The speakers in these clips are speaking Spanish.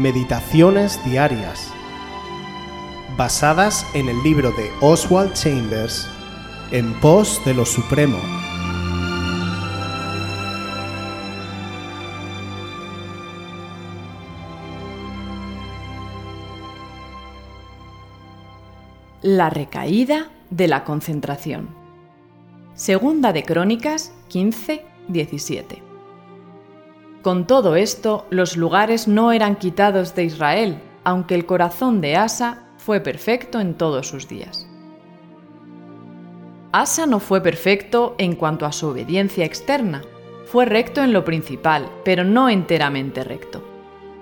Meditaciones Diarias, basadas en el libro de Oswald Chambers, En pos de lo Supremo. La recaída de la concentración. Segunda de Crónicas 15, 17. Con todo esto, los lugares no eran quitados de Israel, aunque el corazón de Asa fue perfecto en todos sus días. Asa no fue perfecto en cuanto a su obediencia externa, fue recto en lo principal, pero no enteramente recto.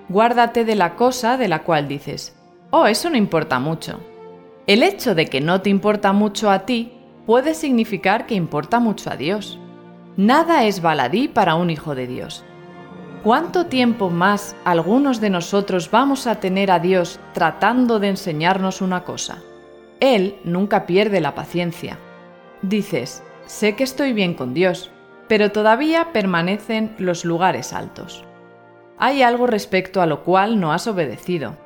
Guárdate de la cosa de la cual dices, oh, eso no importa mucho. El hecho de que no te importa mucho a ti puede significar que importa mucho a Dios. Nada es baladí para un hijo de Dios. ¿Cuánto tiempo más algunos de nosotros vamos a tener a Dios tratando de enseñarnos una cosa? Él nunca pierde la paciencia. Dices, sé que estoy bien con Dios, pero todavía permanecen los lugares altos. Hay algo respecto a lo cual no has obedecido.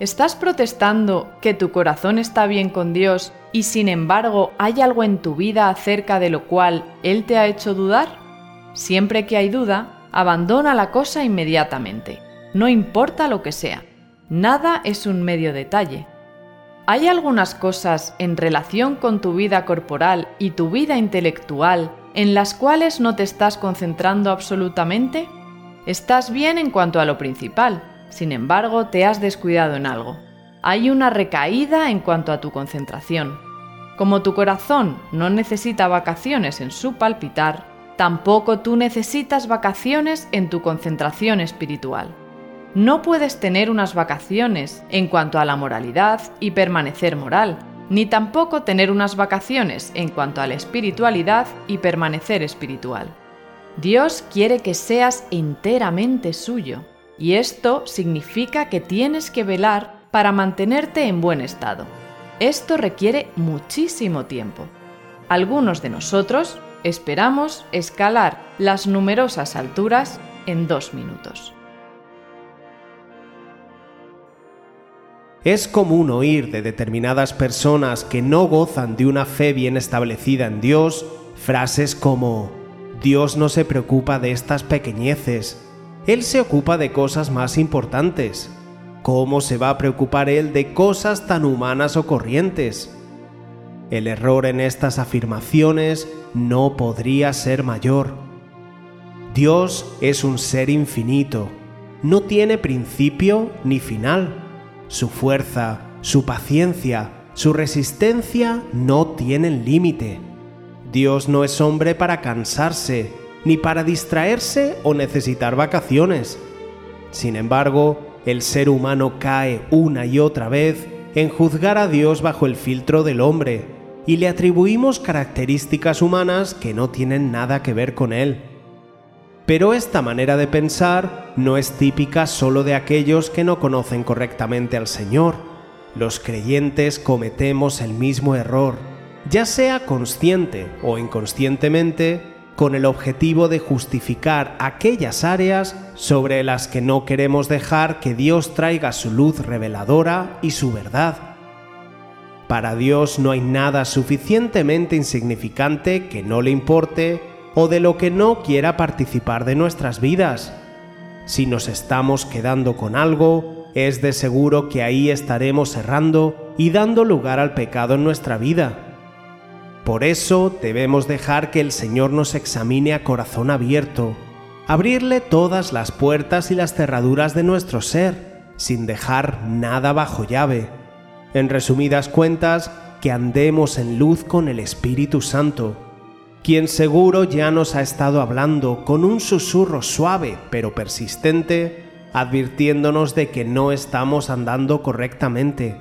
¿Estás protestando que tu corazón está bien con Dios y sin embargo hay algo en tu vida acerca de lo cual Él te ha hecho dudar? Siempre que hay duda, abandona la cosa inmediatamente, no importa lo que sea. Nada es un medio detalle. ¿Hay algunas cosas en relación con tu vida corporal y tu vida intelectual en las cuales no te estás concentrando absolutamente? Estás bien en cuanto a lo principal, sin embargo te has descuidado en algo. Hay una recaída en cuanto a tu concentración. Como tu corazón no necesita vacaciones en su palpitar, Tampoco tú necesitas vacaciones en tu concentración espiritual. No puedes tener unas vacaciones en cuanto a la moralidad y permanecer moral, ni tampoco tener unas vacaciones en cuanto a la espiritualidad y permanecer espiritual. Dios quiere que seas enteramente suyo, y esto significa que tienes que velar para mantenerte en buen estado. Esto requiere muchísimo tiempo. Algunos de nosotros Esperamos escalar las numerosas alturas en dos minutos. Es común oír de determinadas personas que no gozan de una fe bien establecida en Dios frases como Dios no se preocupa de estas pequeñeces, Él se ocupa de cosas más importantes. ¿Cómo se va a preocupar Él de cosas tan humanas o corrientes? El error en estas afirmaciones no podría ser mayor. Dios es un ser infinito, no tiene principio ni final. Su fuerza, su paciencia, su resistencia no tienen límite. Dios no es hombre para cansarse, ni para distraerse o necesitar vacaciones. Sin embargo, el ser humano cae una y otra vez en juzgar a Dios bajo el filtro del hombre y le atribuimos características humanas que no tienen nada que ver con él. Pero esta manera de pensar no es típica solo de aquellos que no conocen correctamente al Señor. Los creyentes cometemos el mismo error, ya sea consciente o inconscientemente, con el objetivo de justificar aquellas áreas sobre las que no queremos dejar que Dios traiga su luz reveladora y su verdad. Para Dios no hay nada suficientemente insignificante que no le importe o de lo que no quiera participar de nuestras vidas. Si nos estamos quedando con algo, es de seguro que ahí estaremos errando y dando lugar al pecado en nuestra vida. Por eso debemos dejar que el Señor nos examine a corazón abierto, abrirle todas las puertas y las cerraduras de nuestro ser, sin dejar nada bajo llave en resumidas cuentas, que andemos en luz con el Espíritu Santo, quien seguro ya nos ha estado hablando con un susurro suave pero persistente, advirtiéndonos de que no estamos andando correctamente.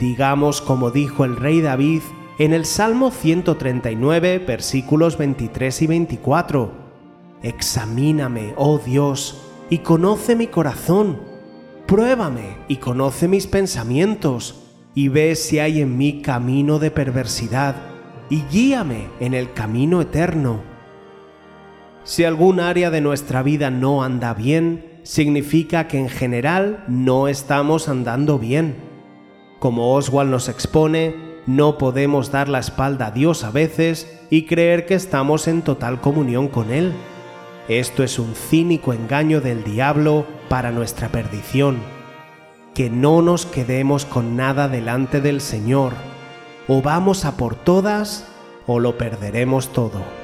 Digamos como dijo el rey David en el Salmo 139, versículos 23 y 24, Examíname, oh Dios, y conoce mi corazón Pruébame y conoce mis pensamientos, y ve si hay en mí camino de perversidad, y guíame en el camino eterno. Si algún área de nuestra vida no anda bien, significa que en general no estamos andando bien. Como Oswald nos expone, no podemos dar la espalda a Dios a veces y creer que estamos en total comunión con Él. Esto es un cínico engaño del diablo para nuestra perdición. Que no nos quedemos con nada delante del Señor. O vamos a por todas o lo perderemos todo.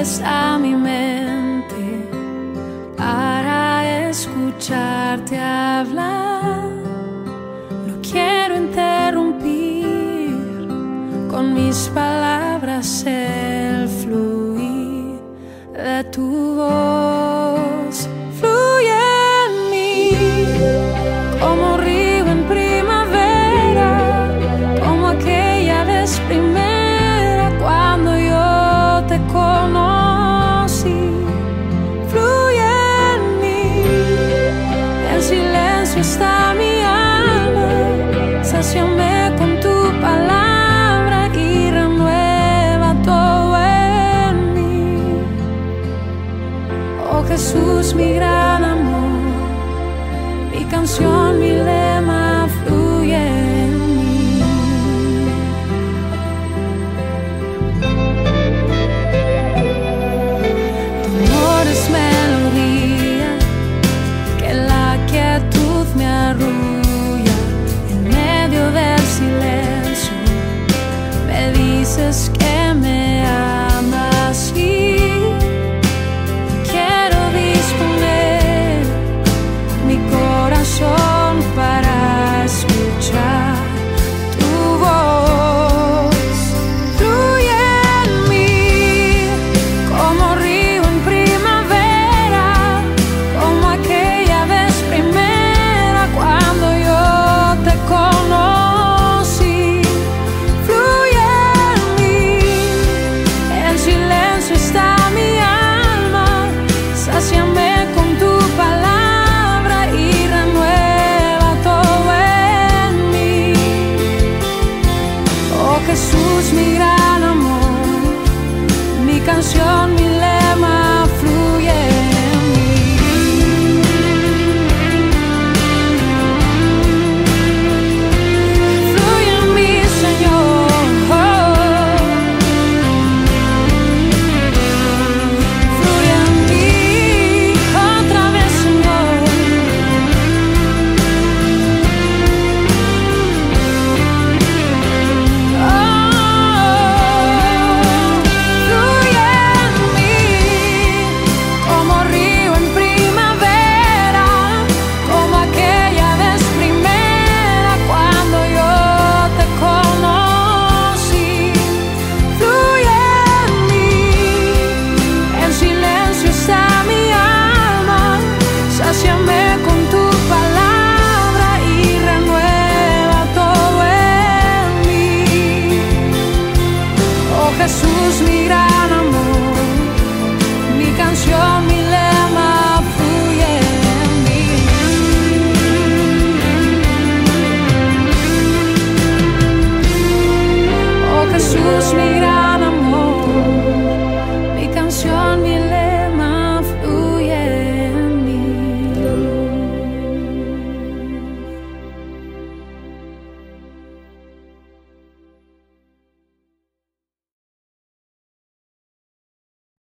a mi mente para escucharte hablar. No quiero interrumpir con mis palabras el fluir de tu voz. just